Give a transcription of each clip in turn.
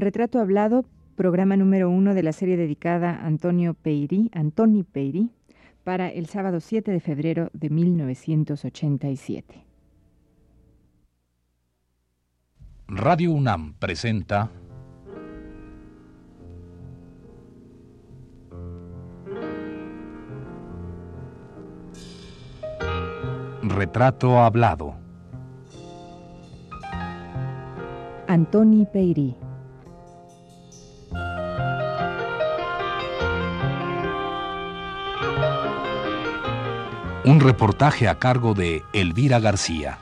Retrato Hablado, programa número uno de la serie dedicada a Antonio Peirí, Antoni Peirí, para el sábado 7 de febrero de 1987. Radio UNAM presenta Retrato Hablado. Antoni Peirí. Un reportaje a cargo de Elvira García.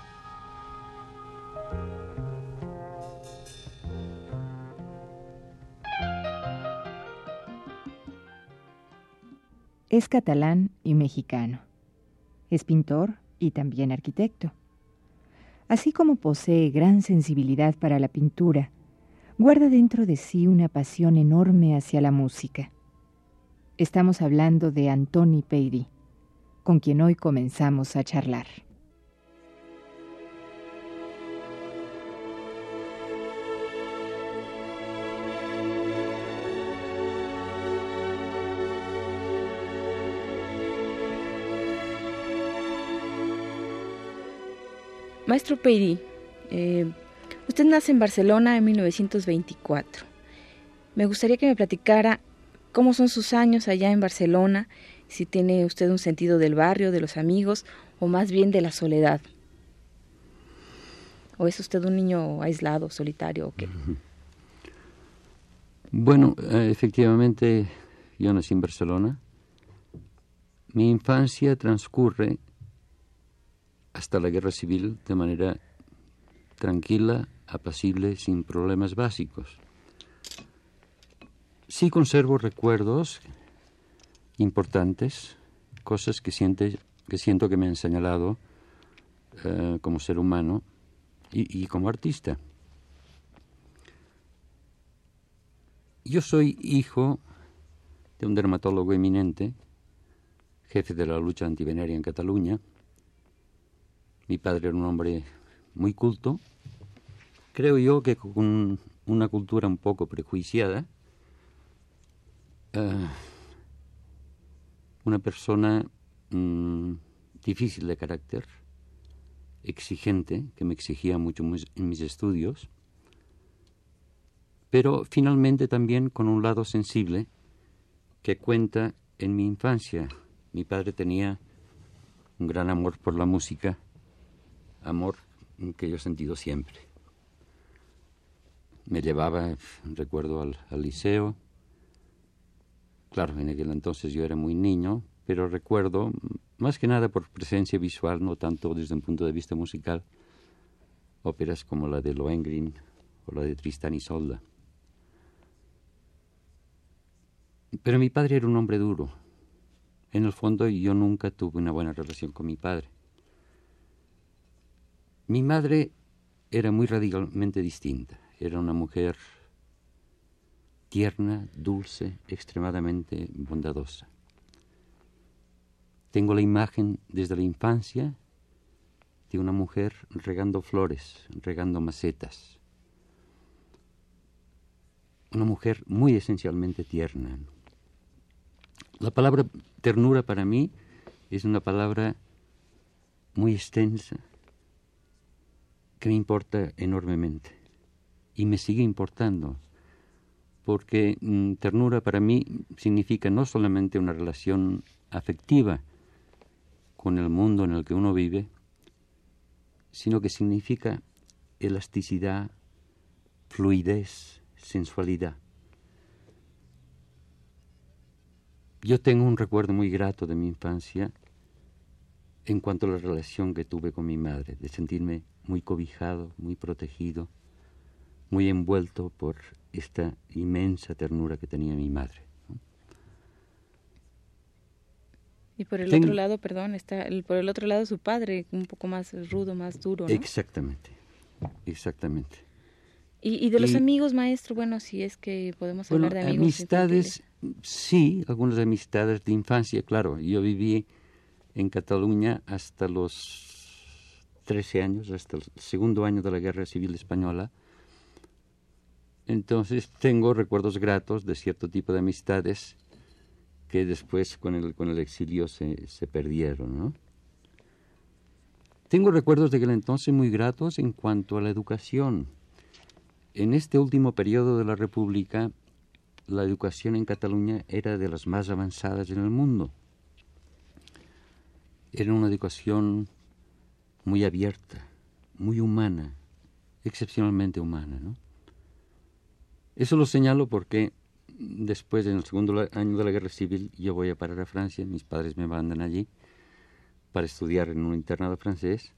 Es catalán y mexicano. Es pintor y también arquitecto. Así como posee gran sensibilidad para la pintura, guarda dentro de sí una pasión enorme hacia la música. Estamos hablando de Antoni Peirí con quien hoy comenzamos a charlar. Maestro Peiri, eh, usted nace en Barcelona en 1924. Me gustaría que me platicara cómo son sus años allá en Barcelona si tiene usted un sentido del barrio, de los amigos o más bien de la soledad. ¿O es usted un niño aislado, solitario o qué? Bueno, eh, efectivamente, yo nací en Barcelona. Mi infancia transcurre hasta la guerra civil de manera tranquila, apacible, sin problemas básicos. Sí conservo recuerdos importantes, cosas que, siente, que siento que me han señalado eh, como ser humano y, como artista. Yo soy hijo de un dermatólogo eminente, jefe de la lucha antivenérea en Cataluña. Mi padre era un hombre muy culto, creo yo que con una cultura un poco prejuiciada. Uh, una persona mmm, difícil de carácter, exigente, que me exigía mucho en mis estudios, pero finalmente también con un lado sensible que cuenta en mi infancia. Mi padre tenía un gran amor por la música, amor que yo he sentido siempre. Me llevaba, recuerdo, al liceo, Claro, en aquel entonces yo era muy niño, pero recuerdo, más que nada por presencia visual, no tanto desde un punto de vista musical, óperas como la de Lohengrin o la de Tristan y Solda. Pero mi padre era un hombre duro. En el fondo yo nunca tuve una buena relación con mi padre. Mi madre era muy radicalmente distinta. Era una mujer tierna, dulce, extremadamente bondadosa. Tengo la imagen desde la infancia de una mujer regando flores, regando macetas. Una mujer muy esencialmente tierna. La palabra ternura para mí es una palabra muy extensa que me importa enormemente y me sigue importando porque mm, ternura para mí significa no solamente una relación afectiva con el mundo en el que uno vive, sino que significa elasticidad, fluidez, sensualidad. Yo tengo un recuerdo muy grato de mi infancia en cuanto a la relación que tuve con mi madre, de sentirme muy cobijado, muy protegido, muy envuelto por esta inmensa ternura que tenía mi madre. Y por el otro lado, perdón, está el, por el otro lado su padre, un poco más rudo, más duro. ¿no? Exactamente, exactamente. Y, y de los amigos, maestro, bueno, si es que podemos hablar de amigos. Amistades, sí, algunas amistades de infancia, claro. Yo viví en Cataluña hasta los 13 años, hasta el segundo año de la Guerra Civil Española Entonces tengo recuerdos gratos de cierto tipo de amistades que después con el, con el exilio se, se perdieron, ¿no? Tengo recuerdos de aquel entonces muy gratos en cuanto a la educación. En este último periodo de la República, la educación en Cataluña era de las más avanzadas en el mundo. Era una educación muy abierta, muy humana, excepcionalmente humana. ¿no? Eso lo señalo porque después, en el segundo año de la guerra civil, yo voy a parar a Francia, mis padres me mandan allí para estudiar en un internado francés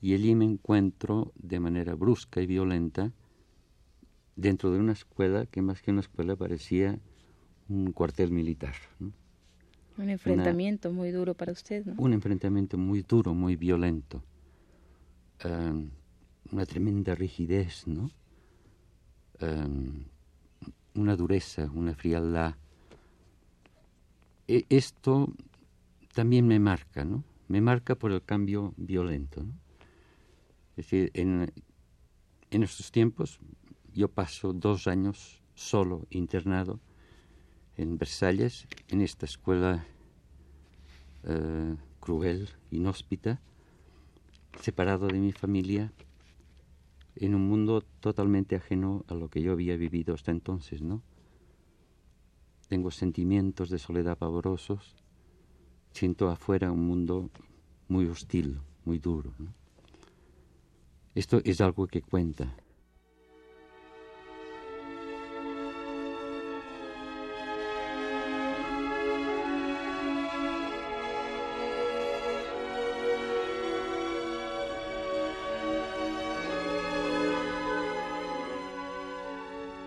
y allí me encuentro de manera brusca y violenta dentro de una escuela que más que una escuela parecía un cuartel militar. Un enfrentamiento muy duro para usted, ¿no? Un enfrentamiento muy duro, muy violento. Em, una tremenda rigidez, ¿no? Em, una dureza, una frialdad. E, esto también me marca, ¿no? Me marca por el cambio violento. Es decir, en, estos tiempos yo paso dos años solo internado en Versalles, en esta escuela uh, cruel, inhóspita, separado de mi familia, en un mundo totalmente ajeno a lo que yo había vivido hasta entonces, ¿no? Tengo sentimientos de soledad pavorosos, siento afuera un mundo muy hostil, muy duro. Esto es algo que cuenta.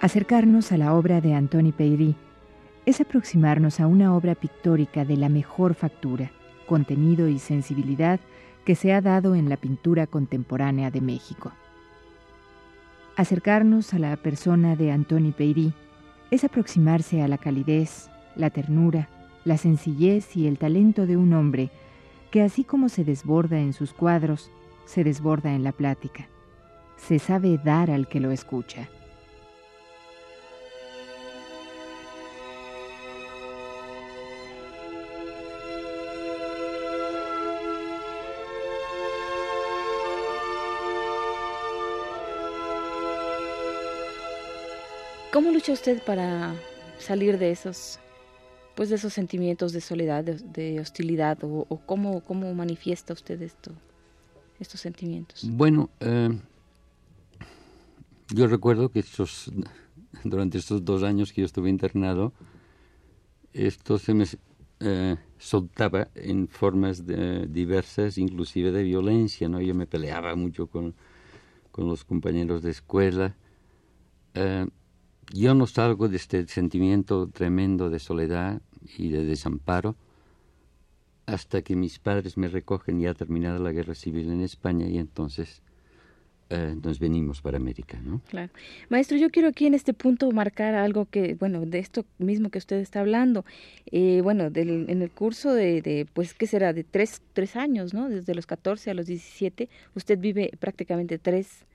Acercarnos a la obra de Antoni Peyri es aproximarnos a una obra pictórica de la mejor factura, contenido y sensibilidad que se ha dado en la pintura contemporánea de México. Acercarnos a la persona de Antoni Peyri es aproximarse a la calidez, la ternura, la sencillez y el talento de un hombre que así como se desborda en sus cuadros, se desborda en la plática. Se sabe dar al que lo escucha. ¿Cómo lucha usted para salir de esos, pues de esos sentimientos de soledad, de, hostilidad, o, cómo, cómo, manifiesta usted esto, estos sentimientos? Bueno, eh, yo recuerdo que estos, durante estos dos años que yo estuve internado, esto se me eh, soltaba en formas diversas, inclusive de violencia, ¿no? Yo me peleaba mucho con, con los compañeros de escuela. Eh, yo no salgo de este sentimiento tremendo de soledad y de desamparo hasta que mis padres me recogen ya terminada la guerra civil en España y entonces eh, nos venimos para América, ¿no? Claro. Maestro, yo quiero aquí en este punto marcar algo que, bueno, de esto mismo que usted está hablando. Eh, bueno, del, en el curso de, de, pues, ¿qué será? De tres, tres años, ¿no? Desde los 14 a los 17, usted vive prácticamente tres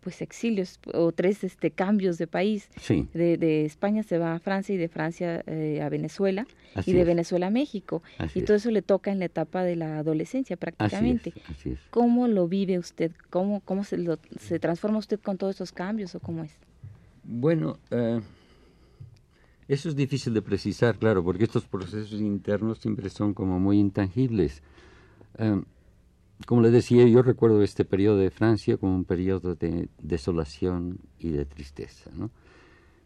pues exilios o tres este cambios de país. De, de, España se va a Francia y de Francia eh, a Venezuela y de Venezuela a México. y todo eso le toca en la etapa de la adolescencia prácticamente. Así es, ¿Cómo lo vive usted? ¿Cómo, cómo se, lo, se transforma usted con todos esos cambios o cómo es? Bueno, eh, eso es difícil de precisar, claro, porque estos procesos internos siempre son como muy intangibles. Eh, como le decía, yo recuerdo este periodo de Francia como un periodo de desolación y de tristeza.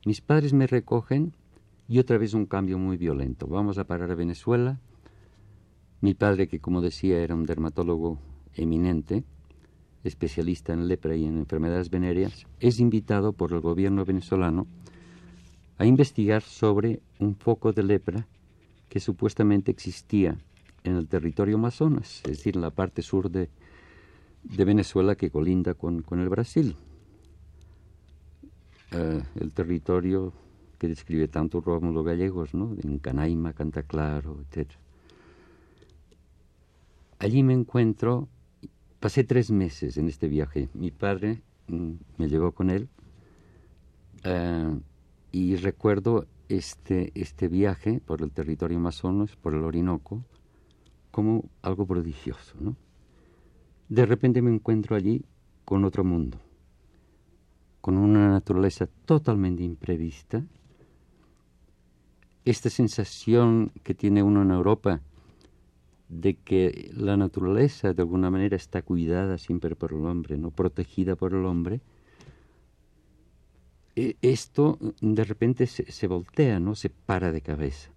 Mis padres me recogen y otra vez un cambio muy violento. Vamos a parar a Venezuela. Mi padre, que como decía era un dermatólogo eminente, especialista en lepra y en enfermedades venéreas, es invitado por el gobierno venezolano a investigar sobre un foco de lepra que supuestamente existía en el territorio Amazonas, es decir, en la parte sur de, de Venezuela que colinda con, con el Brasil. Uh, el territorio que describe tanto Rómulo Gallegos, ¿no? En Canaima, Cantaclaro, etc. Allí me encuentro, pasé tres meses en este viaje. Mi padre mm, me llevó con él Eh, y recuerdo este, este viaje por el territorio Amazonas, por el Orinoco, como algo prodigioso. ¿no? De repente me encuentro allí con otro mundo, con una naturaleza totalmente imprevista. Esta sensación que tiene uno en Europa de que la naturaleza de alguna manera está cuidada siempre por el hombre, no protegida por el hombre, e, esto de repente se, voltea, ¿no? Se para de cabeza.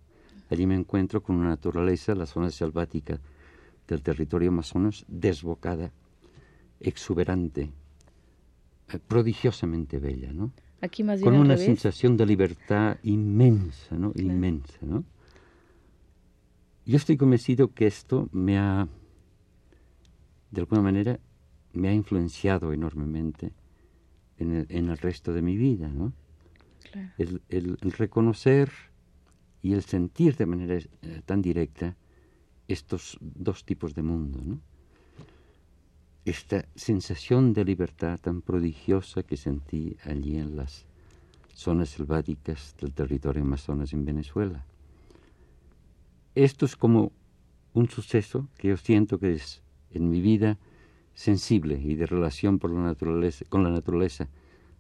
Allí me encuentro con una naturaleza, la zona selvática del territorio amazonas, desbocada, exuberante, eh, prodigiosamente bella, ¿no? Aquí más bien con una sensación de libertad inmensa, ¿no? Inmensa, ¿no? Yo estoy convencido que esto me ha, de alguna manera, me ha influenciado enormemente en el, en el resto de mi vida, ¿no? El, el, reconocer y el sentir de manera eh, tan directa estos dos tipos de mundo. Esta sensación de libertad tan prodigiosa que sentí allí en las zonas selváticas del territorio Amazonas en Venezuela esto es como un suceso que yo siento que es en mi vida sensible y de relación con la naturaleza,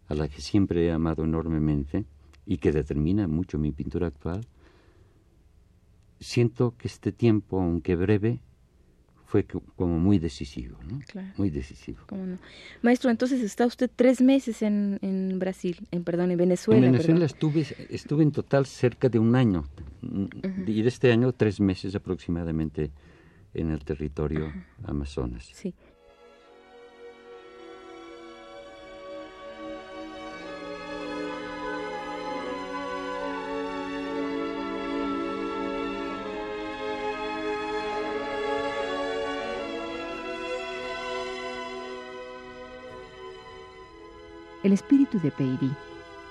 a la que siempre he amado enormemente y que determina mucho mi pintura actual, siento que este tiempo, aunque breve, fue como muy decisivo, ¿no? Muy decisivo. Maestro, entonces está usted tres meses en, en Brasil, en perdón, en Venezuela. En Venezuela estuve, estuve en total cerca de un año y de este año tres meses aproximadamente en el territorio Amazonas. Sí. El espíritu de Peirí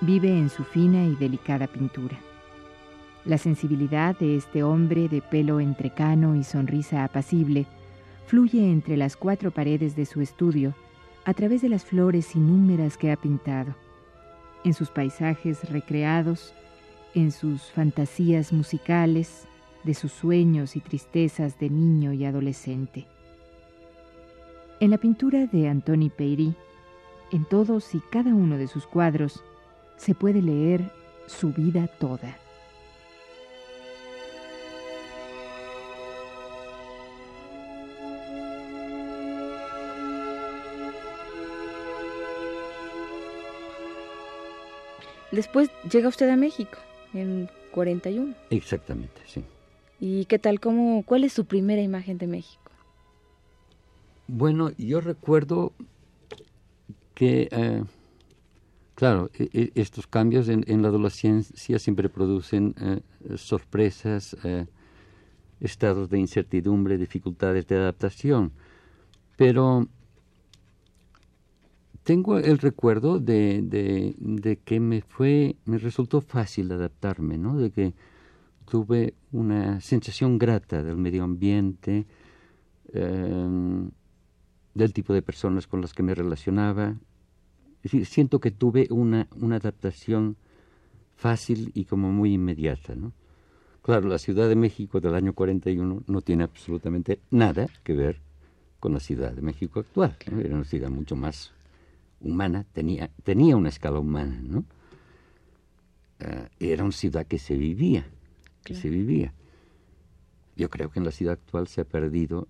vive en su fina y delicada pintura. La sensibilidad de este hombre de pelo entrecano y sonrisa apacible fluye entre las cuatro paredes de su estudio a través de las flores inúmeras que ha pintado, en sus paisajes recreados, en sus fantasías musicales, de sus sueños y tristezas de niño y adolescente. En la pintura de Antoni Peirí, en todos y cada uno de sus cuadros se puede leer su vida toda. Después llega usted a México en 41. Exactamente, sí. ¿Y qué tal? Cómo, ¿Cuál es su primera imagen de México? Bueno, yo recuerdo que, eh, claro, e, e, estos cambios en, la adolescencia siempre producen eh, sorpresas, eh, estados de incertidumbre, dificultades de adaptación. Pero tengo el recuerdo de, de, que me fue, me resultó fácil adaptarme, ¿no? De que tuve una sensación grata del medio ambiente, del tipo de personas con las que me relacionaba. Es decir, siento que tuve una, una adaptación fácil y como muy inmediata. ¿no? Claro, la Ciudad de México del año 41 no tiene absolutamente nada que ver con la Ciudad de México actual. Era una ciudad mucho más humana, tenía, tenía una escala humana, ¿no? Ah, era una ciudad que se vivía, que se vivía. Yo creo que en la ciudad actual se ha perdido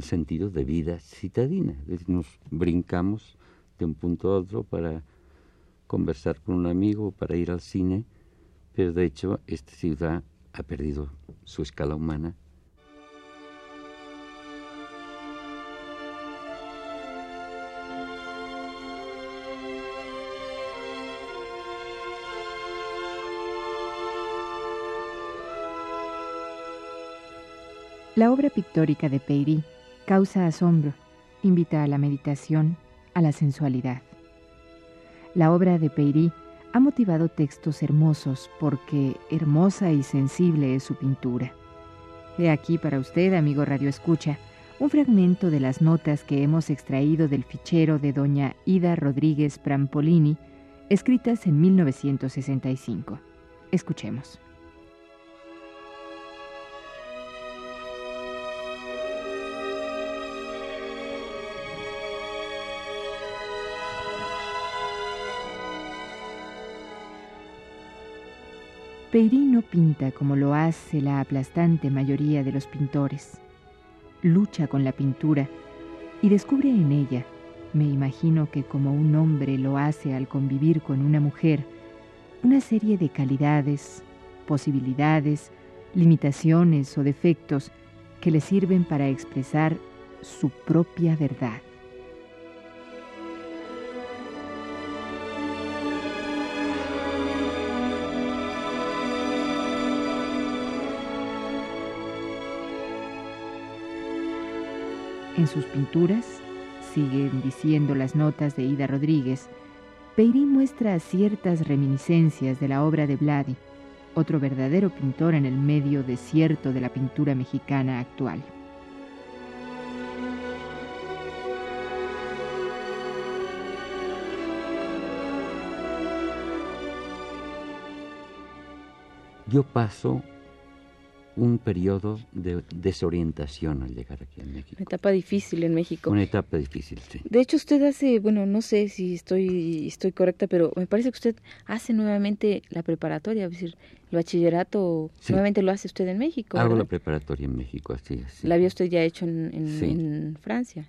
sentido de vida citadina. nos brincamos de un punto a otro para conversar con un amigo, para ir al cine, pero de hecho esta ciudad ha perdido su escala humana La obra pictórica de Peirí causa asombro, invita a la meditación, a la sensualidad. La obra de Peirí ha motivado textos hermosos porque hermosa y sensible es su pintura. He aquí para usted, amigo Radio Escucha, un fragmento de las notas que hemos extraído del fichero de doña Ida Rodríguez Prampolini escritas en 1965. Escuchemos. Peirí no pinta como lo hace la aplastante mayoría de los pintores. Lucha con la pintura y descubre en ella, me imagino que como un hombre lo hace al convivir con una mujer, una serie de calidades, posibilidades, limitaciones o defectos que le sirven para expresar su propia verdad. En sus pinturas, siguen diciendo las notas de Ida Rodríguez, Peirí muestra ciertas reminiscencias de la obra de Vladi, otro verdadero pintor en el medio desierto de la pintura mexicana actual. Yo paso un periodo de desorientación al llegar aquí a México. Una etapa difícil en México. Una etapa difícil, sí. De hecho, usted hace, bueno, no sé si estoy, estoy correcta, pero me parece que usted hace nuevamente la preparatoria, es decir, el bachillerato, nuevamente lo hace usted en México. Hago la preparatoria en México, así es. ¿La había usted ya hecho en, Francia?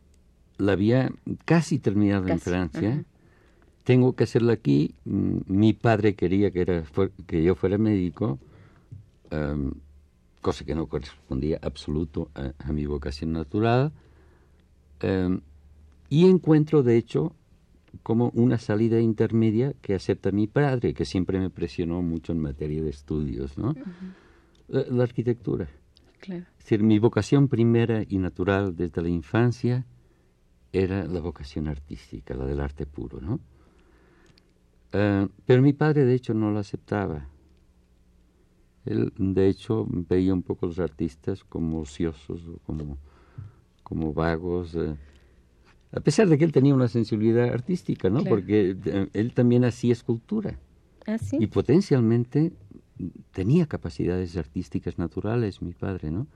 La había casi terminado en Francia. Tengo que hacerla aquí. Mm, mi padre quería que, era, que yo fuera médico cosa que no correspondía absoluto a, mi vocación natural. Em, y encuentro, de hecho, como una salida intermedia que acepta mi padre, que siempre me presionó mucho en materia de estudios, ¿no? la, arquitectura. Es decir, mi vocación primera y natural desde la infancia era la vocación artística, la del arte puro, ¿no? Eh, pero mi padre, de hecho, no lo aceptaba. Él, de hecho, veía un poco a los artistas como ociosos, como, como vagos, eh, a pesar de que él tenía una sensibilidad artística, ¿no? Porque eh, él también hacía escultura. ¿Ah, Y potencialmente tenía capacidades artísticas naturales, mi padre, ¿no?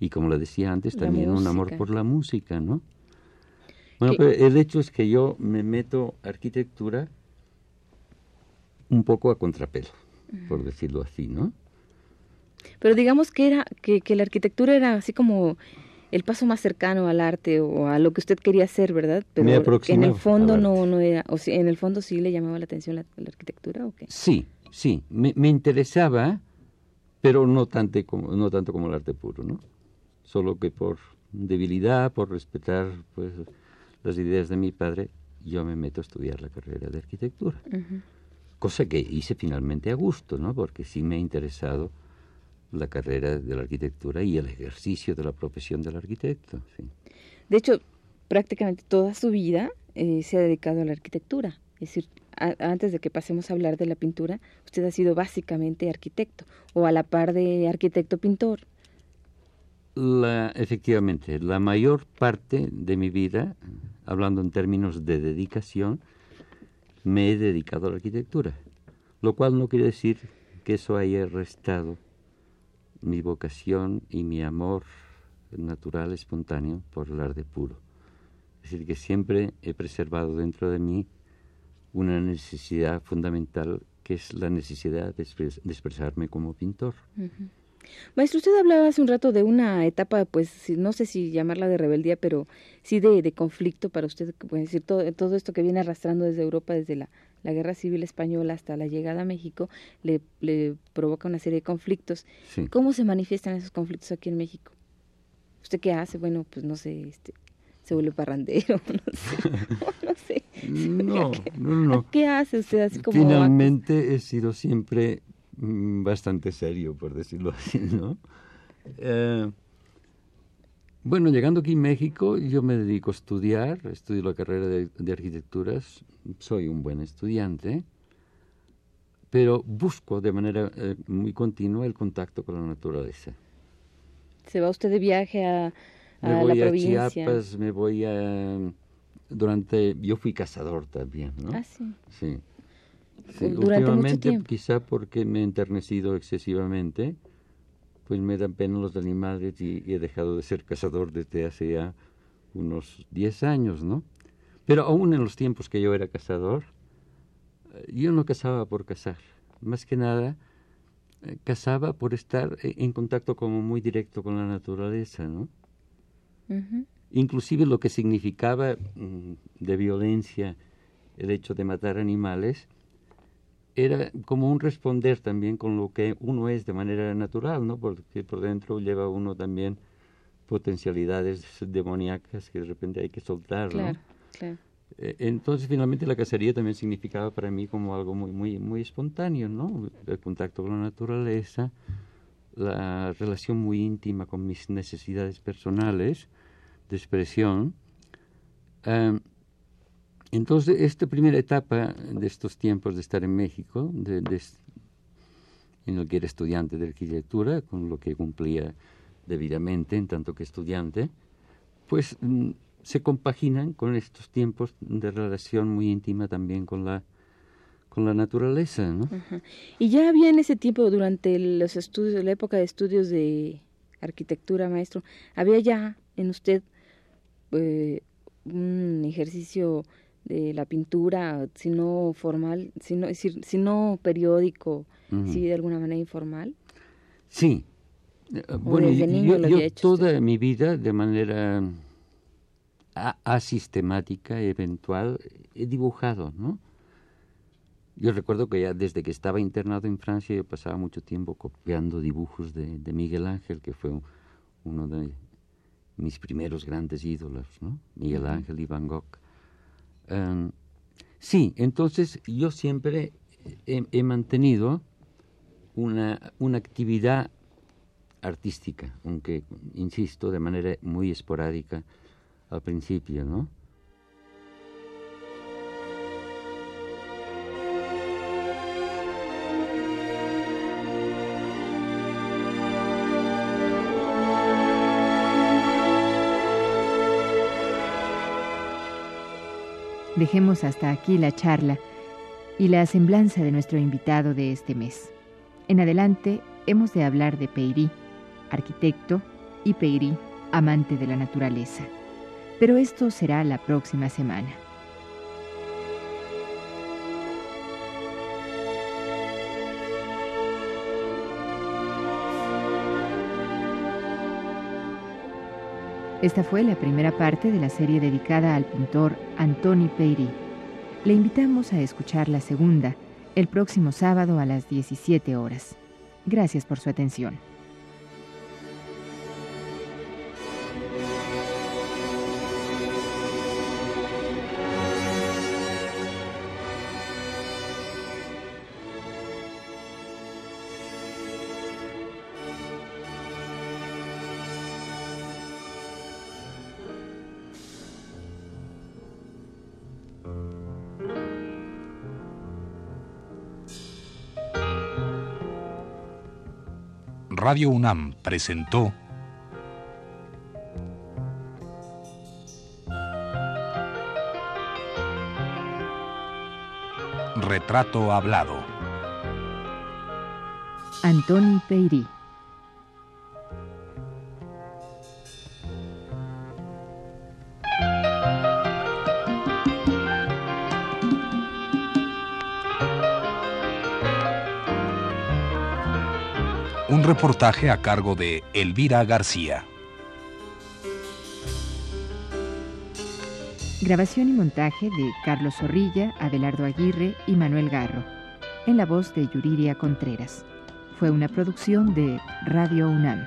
Y como le decía antes, también un amor por la música, ¿no? Bueno, pero el hecho es que yo me meto arquitectura un poco a contrapelo, por decirlo así, ¿no? Pero digamos que era que, que la arquitectura era así como el paso más cercano al arte o a lo que usted quería hacer, ¿verdad? Pero en el fondo no, no era, o si, en el fondo sí le llamaba la atención la, arquitectura o qué? Sí, sí, me, me, interesaba, pero no tanto, como, no tanto como el arte puro, ¿no? Solo que por debilidad, por respetar pues las ideas de mi padre, yo me meto a estudiar la carrera de arquitectura. Cosa que hice finalmente a gusto, ¿no? Porque sí me ha interesado la carrera de la arquitectura y el ejercicio de la profesión del arquitecto. De hecho, prácticamente toda su vida eh, se ha dedicado a la arquitectura. Es decir, antes de que pasemos a hablar de la pintura, usted ha sido básicamente arquitecto o a la par de arquitecto-pintor. La, efectivamente, la mayor parte de mi vida, hablando en términos de dedicación, me he dedicado a la arquitectura, lo cual no quiere decir que eso haya restado mi vocación y mi amor natural, espontáneo, por el arte puro. Es decir, que siempre he preservado dentro de mí una necesidad fundamental que es la necesidad de, expresarme como pintor. Maestro, usted hablaba hace un rato de una etapa, pues no sé si llamarla de rebeldía, pero sí de, de conflicto para usted, puede decir, todo, todo esto que viene arrastrando desde Europa, desde la, la guerra civil española hasta la llegada a México, le, le provoca una serie de conflictos. ¿Cómo se manifiestan esos conflictos aquí en México? ¿Usted qué hace? Bueno, pues no sé, este, se vuelve parrandero, no sé. no, no, no, ¿Qué hace usted así como Finalmente he sido siempre bastante serio, por decirlo así, ¿no? Eh, bueno, llegando aquí a México, yo me dedico a estudiar, estudio la carrera de, arquitecturas, soy un buen estudiante, pero busco de manera eh, muy continua el contacto con la naturaleza. ¿Se va usted de viaje a, a me voy a Chiapas, me voy a... Durante... Yo fui cazador también, ¿no? Ah, sí. Sí. Durante mucho tiempo. Quizá porque me he enternecido excesivamente, pues me dan pena los animales y, he dejado de ser cazador desde hace ya unos 10 años, ¿no? Pero aún en los tiempos que yo era cazador, eh, yo no cazaba por cazar. Más que nada, eh, cazaba por estar en contacto como muy directo con la naturaleza, ¿no? Inclusive lo que significaba mm, de violencia el hecho de matar animales, era como un responder también con lo que uno es de manera natural, ¿no? Porque por dentro lleva uno también potencialidades demoníacas que de repente hay que soltar, claro, Claro. Eh, entonces finalmente la cacería también significaba para mí como algo muy muy muy espontáneo, ¿no? El contacto con la naturaleza, la relación muy íntima con mis necesidades personales de expresión. Em, entonces, esta primera etapa de estos tiempos de estar en México, de, en el que era estudiante de arquitectura, con lo que cumplía debidamente en tanto que estudiante, pues mm, se compaginan con estos tiempos de relación muy íntima también con la con la naturaleza, ¿no? Y ya había en ese tiempo, durante los estudios, la época de estudios de arquitectura, maestro, había ya en usted eh, un ejercicio de la pintura, si no formal, si no, si, no periódico, si de alguna manera informal? Sí. Eh, bueno, yo, toda mi vida, de manera asistemática, eventual, he dibujado, ¿no? Yo recuerdo que ya desde que estaba internado en Francia yo pasaba mucho tiempo copiando dibujos de, de Miguel Ángel, que fue uno de mis primeros grandes ídolos, ¿no? Miguel Ángel y Van Gogh. Em, sí, entonces yo siempre he, mantenido una, una, actividad artística, aunque, insisto, de manera muy esporádica al principio, ¿no? Dejemos hasta aquí la charla y la semblanza de nuestro invitado de este mes. En adelante hemos de hablar de Peirí, arquitecto, y Peirí, amante de la naturaleza. Pero esto será la próxima semana. Esta fue la primera parte de la serie dedicada al pintor Antoni Peirí. Le invitamos a escuchar la segunda el próximo sábado a las 17 horas. Gracias por su atención. Radio UNAM presentó Retrato Hablado. Antoni Peirí. Reportaje a cargo de Elvira García. Grabación y montaje de Carlos Zorrilla, Abelardo Aguirre y Manuel Garro, en la voz de Yuriria Contreras. Fue una producción de Radio UNAM.